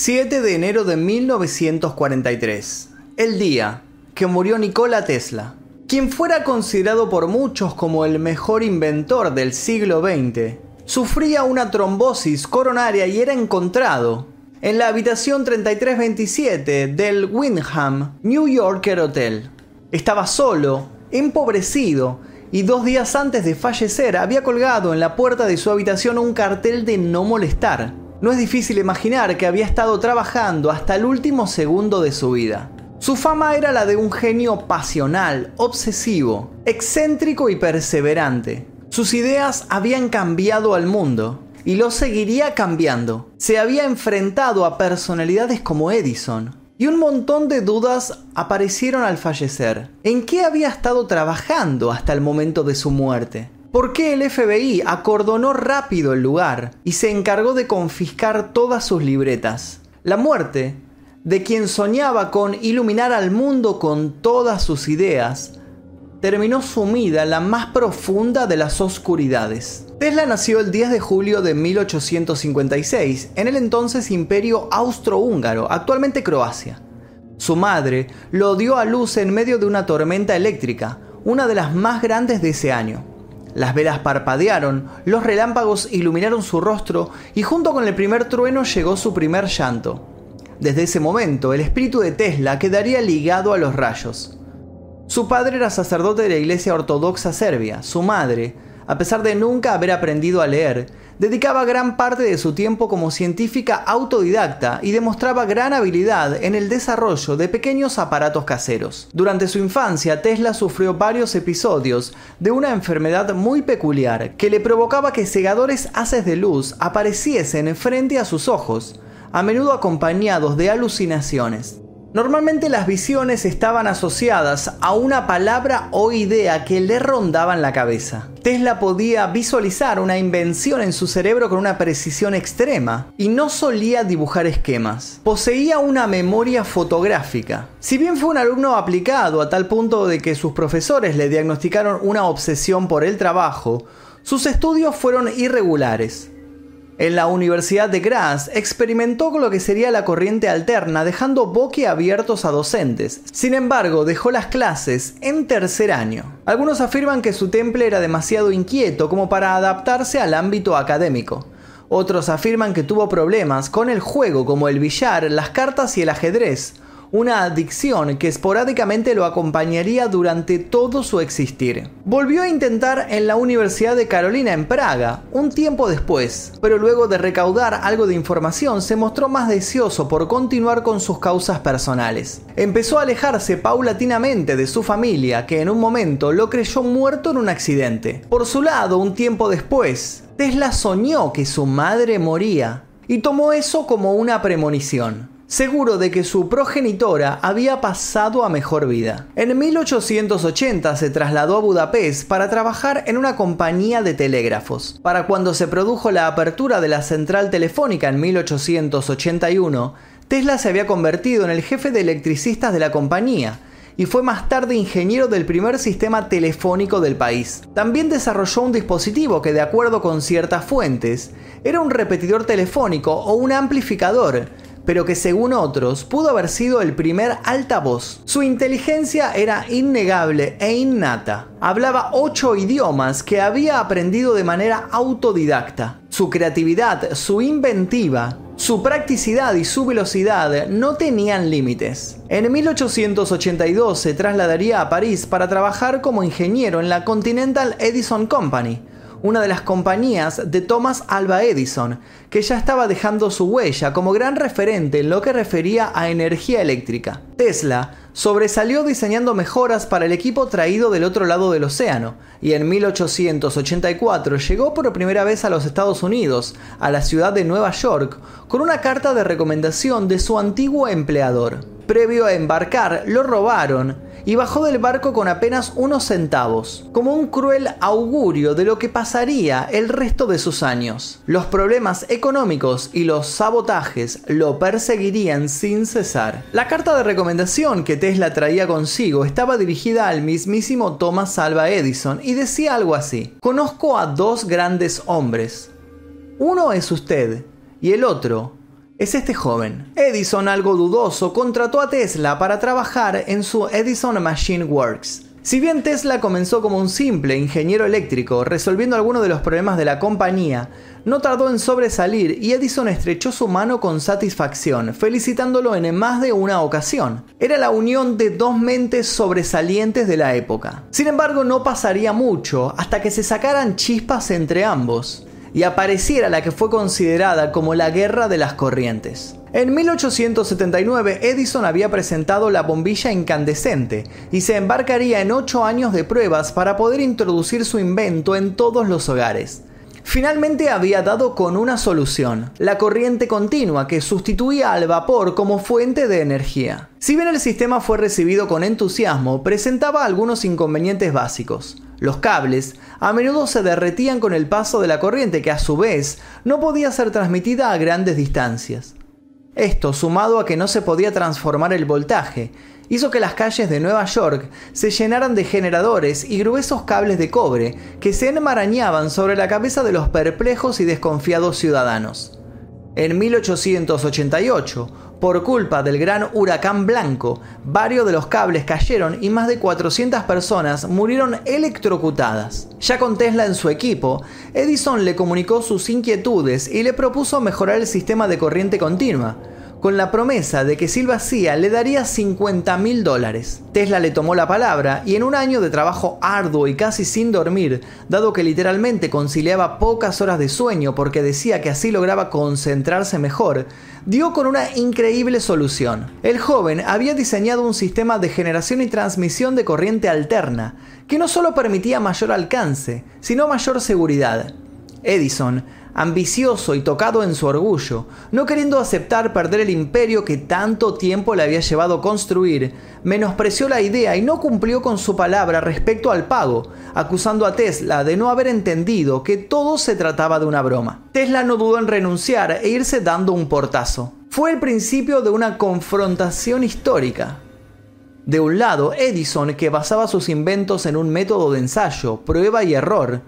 7 de enero de 1943, el día que murió Nikola Tesla, quien fuera considerado por muchos como el mejor inventor del siglo XX, sufría una trombosis coronaria y era encontrado en la habitación 3327 del Windham New Yorker Hotel. Estaba solo, empobrecido, y dos días antes de fallecer había colgado en la puerta de su habitación un cartel de no molestar. No es difícil imaginar que había estado trabajando hasta el último segundo de su vida. Su fama era la de un genio pasional, obsesivo, excéntrico y perseverante. Sus ideas habían cambiado al mundo y lo seguiría cambiando. Se había enfrentado a personalidades como Edison. Y un montón de dudas aparecieron al fallecer. ¿En qué había estado trabajando hasta el momento de su muerte? ¿Por qué el FBI acordonó rápido el lugar y se encargó de confiscar todas sus libretas? La muerte de quien soñaba con iluminar al mundo con todas sus ideas, terminó sumida en la más profunda de las oscuridades. Tesla nació el 10 de julio de 1856 en el entonces Imperio Austrohúngaro, actualmente Croacia. Su madre lo dio a luz en medio de una tormenta eléctrica, una de las más grandes de ese año. Las velas parpadearon, los relámpagos iluminaron su rostro y junto con el primer trueno llegó su primer llanto. Desde ese momento, el espíritu de Tesla quedaría ligado a los rayos. Su padre era sacerdote de la Iglesia Ortodoxa Serbia. Su madre, a pesar de nunca haber aprendido a leer, dedicaba gran parte de su tiempo como científica autodidacta y demostraba gran habilidad en el desarrollo de pequeños aparatos caseros. Durante su infancia, Tesla sufrió varios episodios de una enfermedad muy peculiar que le provocaba que segadores haces de luz apareciesen frente a sus ojos, a menudo acompañados de alucinaciones. Normalmente las visiones estaban asociadas a una palabra o idea que le rondaba en la cabeza. Tesla podía visualizar una invención en su cerebro con una precisión extrema y no solía dibujar esquemas. Poseía una memoria fotográfica. Si bien fue un alumno aplicado a tal punto de que sus profesores le diagnosticaron una obsesión por el trabajo, sus estudios fueron irregulares. En la Universidad de Graz experimentó con lo que sería la corriente alterna, dejando boquiabiertos a docentes. Sin embargo, dejó las clases en tercer año. Algunos afirman que su temple era demasiado inquieto como para adaptarse al ámbito académico. Otros afirman que tuvo problemas con el juego como el billar, las cartas y el ajedrez, una adicción que esporádicamente lo acompañaría durante todo su existir. Volvió a intentar en la Universidad de Carolina en Praga, un tiempo después, pero luego de recaudar algo de información se mostró más deseoso por continuar con sus causas personales. Empezó a alejarse paulatinamente de su familia, que en un momento lo creyó muerto en un accidente. Por su lado, un tiempo después, Tesla soñó que su madre moría y tomó eso como una premonición seguro de que su progenitora había pasado a mejor vida. En 1880 se trasladó a Budapest para trabajar en una compañía de telégrafos. Para cuando se produjo la apertura de la central telefónica en 1881, Tesla se había convertido en el jefe de electricistas de la compañía, y fue más tarde ingeniero del primer sistema telefónico del país. También desarrolló un dispositivo que, de acuerdo con ciertas fuentes, era un repetidor telefónico o un amplificador pero que según otros pudo haber sido el primer altavoz. Su inteligencia era innegable e innata. Hablaba ocho idiomas que había aprendido de manera autodidacta. Su creatividad, su inventiva, su practicidad y su velocidad no tenían límites. En 1882 se trasladaría a París para trabajar como ingeniero en la Continental Edison Company, una de las compañías de Thomas Alva Edison, que ya estaba dejando su huella como gran referente en lo que refería a energía eléctrica. Tesla sobresalió diseñando mejoras para el equipo traído del otro lado del océano, y en 1884 llegó por primera vez a los Estados Unidos, a la ciudad de Nueva York, con una carta de recomendación de su antiguo empleador. Previo a embarcar, lo robaron y bajó del barco con apenas unos centavos, como un cruel augurio de lo que pasaría el resto de sus años. Los problemas económicos y los sabotajes lo perseguirían sin cesar. La carta de recomendación que Tesla traía consigo estaba dirigida al mismísimo Thomas Alva Edison y decía algo así, conozco a dos grandes hombres. Uno es usted y el otro es este joven. Edison, algo dudoso, contrató a Tesla para trabajar en su Edison Machine Works. Si bien Tesla comenzó como un simple ingeniero eléctrico, resolviendo algunos de los problemas de la compañía, no tardó en sobresalir y Edison estrechó su mano con satisfacción, felicitándolo en más de una ocasión. Era la unión de dos mentes sobresalientes de la época. Sin embargo, no pasaría mucho hasta que se sacaran chispas entre ambos y apareciera la que fue considerada como la Guerra de las Corrientes. En 1879 Edison había presentado la bombilla incandescente y se embarcaría en 8 años de pruebas para poder introducir su invento en todos los hogares. Finalmente había dado con una solución, la corriente continua que sustituía al vapor como fuente de energía. Si bien el sistema fue recibido con entusiasmo, presentaba algunos inconvenientes básicos. Los cables a menudo se derretían con el paso de la corriente que a su vez no podía ser transmitida a grandes distancias. Esto, sumado a que no se podía transformar el voltaje, hizo que las calles de Nueva York se llenaran de generadores y gruesos cables de cobre que se enmarañaban sobre la cabeza de los perplejos y desconfiados ciudadanos. En 1888, por culpa del gran huracán blanco, varios de los cables cayeron y más de 400 personas murieron electrocutadas. Ya con Tesla en su equipo, Edison le comunicó sus inquietudes y le propuso mejorar el sistema de corriente continua, con la promesa de que si lo hacía le daría 50 mil dólares. Tesla le tomó la palabra y en un año de trabajo arduo y casi sin dormir, dado que literalmente conciliaba pocas horas de sueño porque decía que así lograba concentrarse mejor, dio con una increíble solución. El joven había diseñado un sistema de generación y transmisión de corriente alterna, que no solo permitía mayor alcance, sino mayor seguridad. Edison ambicioso y tocado en su orgullo, no queriendo aceptar perder el imperio que tanto tiempo le había llevado construir, menospreció la idea y no cumplió con su palabra respecto al pago, acusando a Tesla de no haber entendido que todo se trataba de una broma. Tesla no dudó en renunciar e irse dando un portazo. Fue el principio de una confrontación histórica. De un lado, Edison, que basaba sus inventos en un método de ensayo, prueba y error.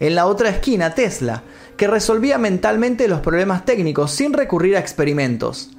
En la otra esquina, Tesla, que resolvía mentalmente los problemas técnicos sin recurrir a experimentos.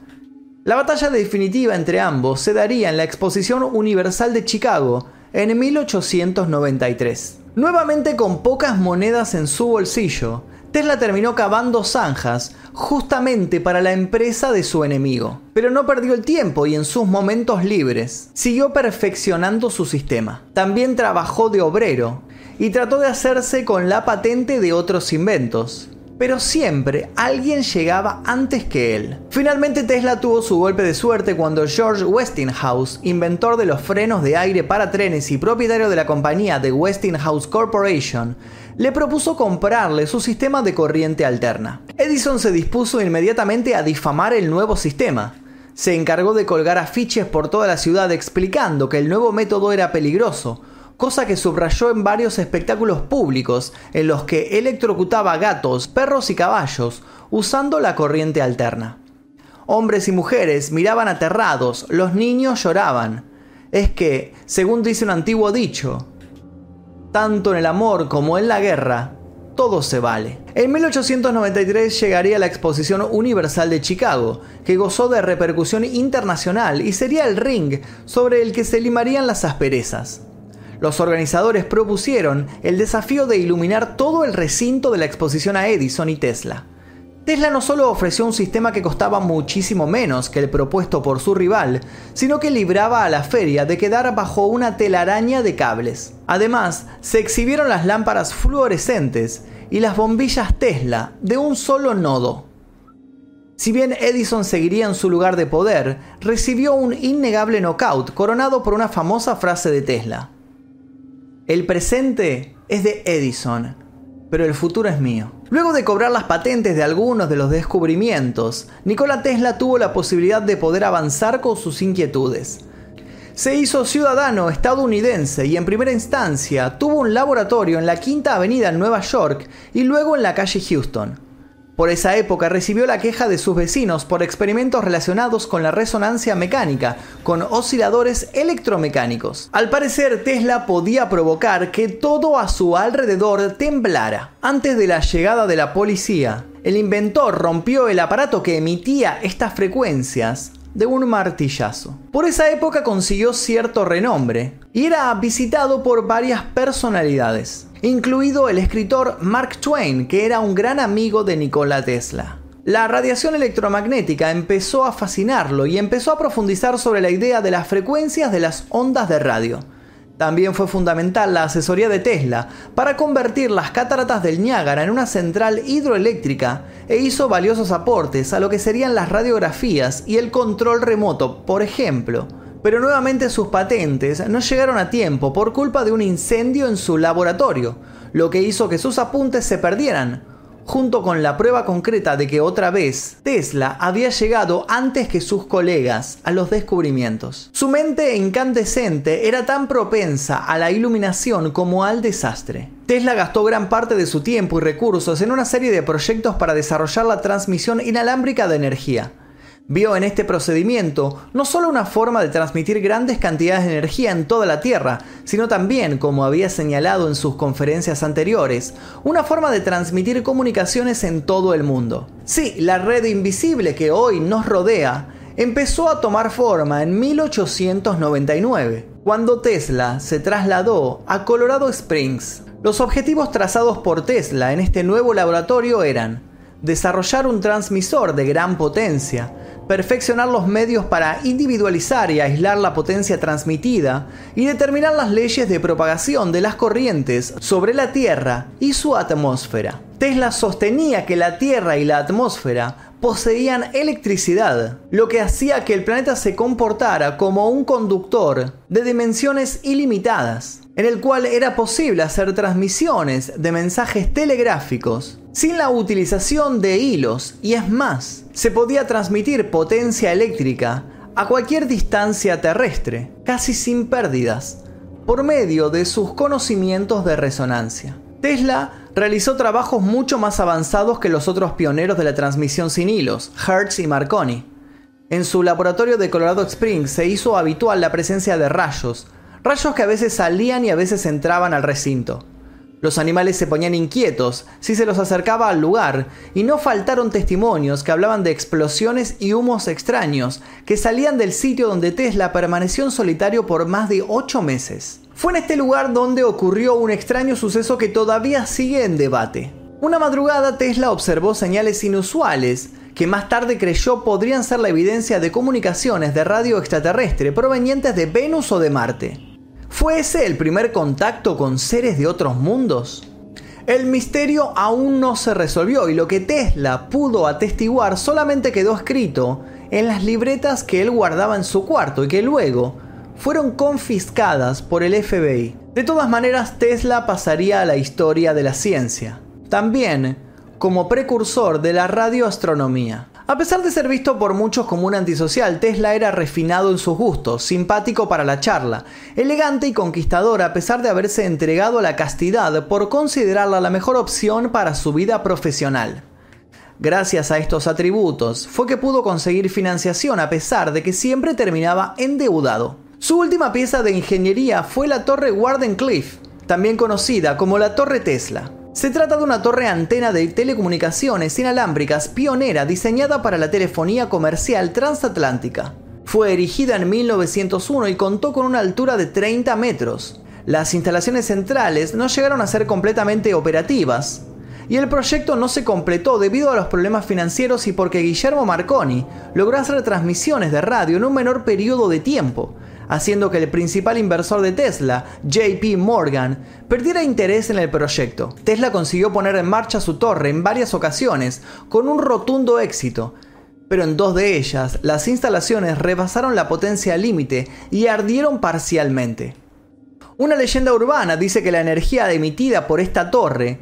La batalla definitiva entre ambos se daría en la Exposición Universal de Chicago en 1893. Nuevamente con pocas monedas en su bolsillo, Tesla terminó cavando zanjas justamente para la empresa de su enemigo. Pero no perdió el tiempo y en sus momentos libres siguió perfeccionando su sistema. También trabajó de obrero y trató de hacerse con la patente de otros inventos. Pero siempre alguien llegaba antes que él. Finalmente Tesla tuvo su golpe de suerte cuando George Westinghouse, inventor de los frenos de aire para trenes y propietario de la compañía The Westinghouse Corporation, le propuso comprarle su sistema de corriente alterna. Edison se dispuso inmediatamente a difamar el nuevo sistema. Se encargó de colgar afiches por toda la ciudad explicando que el nuevo método era peligroso, cosa que subrayó en varios espectáculos públicos en los que electrocutaba gatos, perros y caballos usando la corriente alterna. Hombres y mujeres miraban aterrados, los niños lloraban. Es que, según dice un antiguo dicho, tanto en el amor como en la guerra, todo se vale. En 1893 llegaría la Exposición Universal de Chicago, que gozó de repercusión internacional y sería el ring sobre el que se limarían las asperezas los organizadores propusieron el desafío de iluminar todo el recinto de la exposición a Edison y Tesla. Tesla no solo ofreció un sistema que costaba muchísimo menos que el propuesto por su rival, sino que libraba a la feria de quedar bajo una telaraña de cables. Además, se exhibieron las lámparas fluorescentes y las bombillas Tesla de un solo nodo. Si bien Edison seguiría en su lugar de poder, recibió un innegable knockout coronado por una famosa frase de Tesla. El presente es de Edison, pero el futuro es mío. Luego de cobrar las patentes de algunos de los descubrimientos, Nikola Tesla tuvo la posibilidad de poder avanzar con sus inquietudes. Se hizo ciudadano estadounidense y en primera instancia tuvo un laboratorio en la Quinta Avenida en Nueva York y luego en la calle Houston. Por esa época recibió la queja de sus vecinos por experimentos relacionados con la resonancia mecánica, con osciladores electromecánicos. Al parecer, Tesla podía provocar que todo a su alrededor temblara. Antes de la llegada de la policía, el inventor rompió el aparato que emitía estas frecuencias de un martillazo. Por esa época consiguió cierto renombre y era visitado por varias personalidades, incluido el escritor Mark Twain, que era un gran amigo de Nikola Tesla. La radiación electromagnética empezó a fascinarlo y empezó a profundizar sobre la idea de las frecuencias de las ondas de radio también fue fundamental la asesoría de Tesla para convertir las cataratas del Niágara en una central hidroeléctrica e hizo valiosos aportes a lo que serían las radiografías y el control remoto, por ejemplo. Pero nuevamente sus patentes no llegaron a tiempo por culpa de un incendio en su laboratorio, lo que hizo que sus apuntes se perdieran, junto con la prueba concreta de que otra vez Tesla había llegado antes que sus colegas a los descubrimientos. Su mente incandescente era tan propensa a la iluminación como al desastre. Tesla gastó gran parte de su tiempo y recursos en una serie de proyectos para desarrollar la transmisión inalámbrica de energía vio en este procedimiento no solo una forma de transmitir grandes cantidades de energía en toda la Tierra, sino también, como había señalado en sus conferencias anteriores, una forma de transmitir comunicaciones en todo el mundo. Sí, la red invisible que hoy nos rodea empezó a tomar forma en 1899, cuando Tesla se trasladó a Colorado Springs. Los objetivos trazados por Tesla en este nuevo laboratorio eran desarrollar un transmisor de gran potencia, perfeccionar los medios para individualizar y aislar la potencia transmitida y determinar las leyes de propagación de las corrientes sobre la Tierra y su atmósfera. Tesla sostenía que la Tierra y la atmósfera poseían electricidad, lo que hacía que el planeta se comportara como un conductor de dimensiones ilimitadas, en el cual era posible hacer transmisiones de mensajes telegráficos sin la utilización de hilos y es más, se podía transmitir potencia eléctrica a cualquier distancia terrestre, casi sin pérdidas, por medio de sus conocimientos de resonancia. Tesla realizó trabajos mucho más avanzados que los otros pioneros de la transmisión sin hilos, Hertz y Marconi. En su laboratorio de Colorado Springs se hizo habitual la presencia de rayos, rayos que a veces salían y a veces entraban al recinto. Los animales se ponían inquietos si se los acercaba al lugar, y no faltaron testimonios que hablaban de explosiones y humos extraños que salían del sitio donde Tesla permaneció en solitario por más de ocho meses. Fue en este lugar donde ocurrió un extraño suceso que todavía sigue en debate. Una madrugada Tesla observó señales inusuales que más tarde creyó podrían ser la evidencia de comunicaciones de radio extraterrestre provenientes de Venus o de Marte. ¿Fue ese el primer contacto con seres de otros mundos? El misterio aún no se resolvió y lo que Tesla pudo atestiguar solamente quedó escrito en las libretas que él guardaba en su cuarto y que luego fueron confiscadas por el FBI. De todas maneras, Tesla pasaría a la historia de la ciencia, también como precursor de la radioastronomía. A pesar de ser visto por muchos como un antisocial, Tesla era refinado en sus gustos, simpático para la charla, elegante y conquistador a pesar de haberse entregado a la castidad por considerarla la mejor opción para su vida profesional. Gracias a estos atributos fue que pudo conseguir financiación a pesar de que siempre terminaba endeudado. Su última pieza de ingeniería fue la Torre Wardenclyffe, también conocida como la Torre Tesla. Se trata de una torre antena de telecomunicaciones inalámbricas pionera diseñada para la telefonía comercial transatlántica. Fue erigida en 1901 y contó con una altura de 30 metros. Las instalaciones centrales no llegaron a ser completamente operativas, y el proyecto no se completó debido a los problemas financieros y porque Guillermo Marconi logró hacer transmisiones de radio en un menor periodo de tiempo, haciendo que el principal inversor de Tesla, JP Morgan, perdiera interés en el proyecto. Tesla consiguió poner en marcha su torre en varias ocasiones, con un rotundo éxito, pero en dos de ellas las instalaciones rebasaron la potencia límite y ardieron parcialmente. Una leyenda urbana dice que la energía emitida por esta torre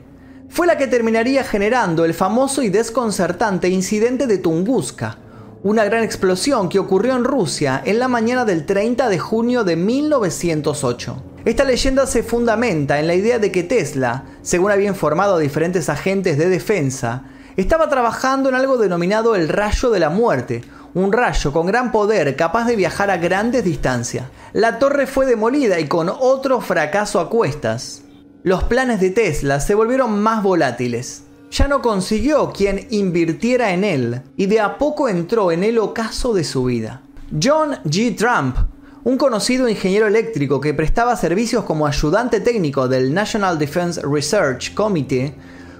fue la que terminaría generando el famoso y desconcertante incidente de Tunguska, una gran explosión que ocurrió en Rusia en la mañana del 30 de junio de 1908. Esta leyenda se fundamenta en la idea de que Tesla, según había informado diferentes agentes de defensa, estaba trabajando en algo denominado el rayo de la muerte, un rayo con gran poder capaz de viajar a grandes distancias. La torre fue demolida y con otro fracaso a cuestas. Los planes de Tesla se volvieron más volátiles. Ya no consiguió quien invirtiera en él y de a poco entró en el ocaso de su vida. John G. Trump, un conocido ingeniero eléctrico que prestaba servicios como ayudante técnico del National Defense Research Committee,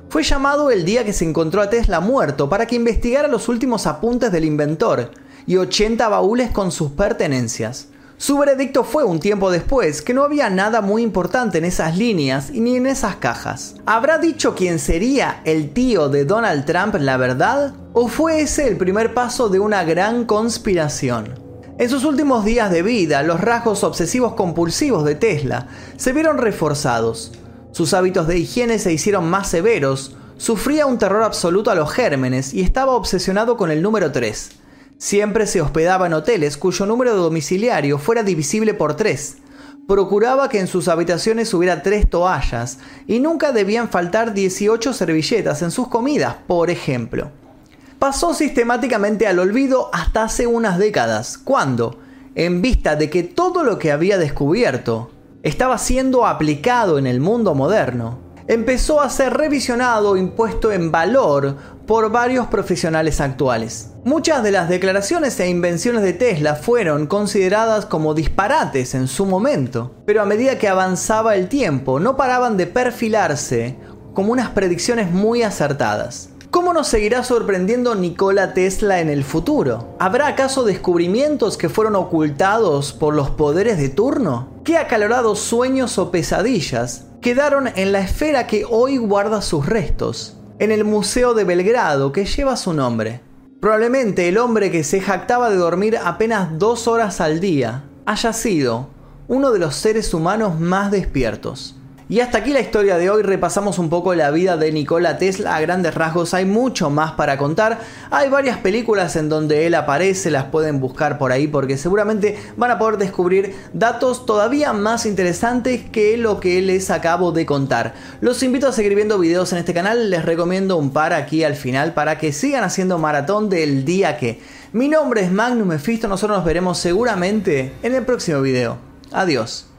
fue llamado el día que se encontró a Tesla muerto para que investigara los últimos apuntes del inventor y 80 baúles con sus pertenencias. Su veredicto fue un tiempo después que no había nada muy importante en esas líneas ni en esas cajas. ¿Habrá dicho quién sería el tío de Donald Trump la verdad? ¿O fue ese el primer paso de una gran conspiración? En sus últimos días de vida, los rasgos obsesivos compulsivos de Tesla se vieron reforzados. Sus hábitos de higiene se hicieron más severos, sufría un terror absoluto a los gérmenes y estaba obsesionado con el número 3. Siempre se hospedaba en hoteles cuyo número de domiciliario fuera divisible por 3. Procuraba que en sus habitaciones hubiera tres toallas y nunca debían faltar 18 servilletas en sus comidas, por ejemplo. Pasó sistemáticamente al olvido hasta hace unas décadas, cuando, en vista de que todo lo que había descubierto estaba siendo aplicado en el mundo moderno, empezó a ser revisionado, impuesto en valor por varios profesionales actuales. Muchas de las declaraciones e invenciones de Tesla fueron consideradas como disparates en su momento, pero a medida que avanzaba el tiempo no paraban de perfilarse como unas predicciones muy acertadas. ¿Cómo nos seguirá sorprendiendo Nikola Tesla en el futuro? ¿Habrá acaso descubrimientos que fueron ocultados por los poderes de turno? ¿Qué acalorados sueños o pesadillas quedaron en la esfera que hoy guarda sus restos? En el Museo de Belgrado que lleva su nombre. Probablemente el hombre que se jactaba de dormir apenas dos horas al día haya sido uno de los seres humanos más despiertos. Y hasta aquí la historia de hoy, repasamos un poco la vida de Nikola Tesla a grandes rasgos, hay mucho más para contar, hay varias películas en donde él aparece, las pueden buscar por ahí porque seguramente van a poder descubrir datos todavía más interesantes que lo que les acabo de contar. Los invito a seguir viendo videos en este canal, les recomiendo un par aquí al final para que sigan haciendo maratón del día que. Mi nombre es Magnus Mephisto, nosotros nos veremos seguramente en el próximo video. Adiós.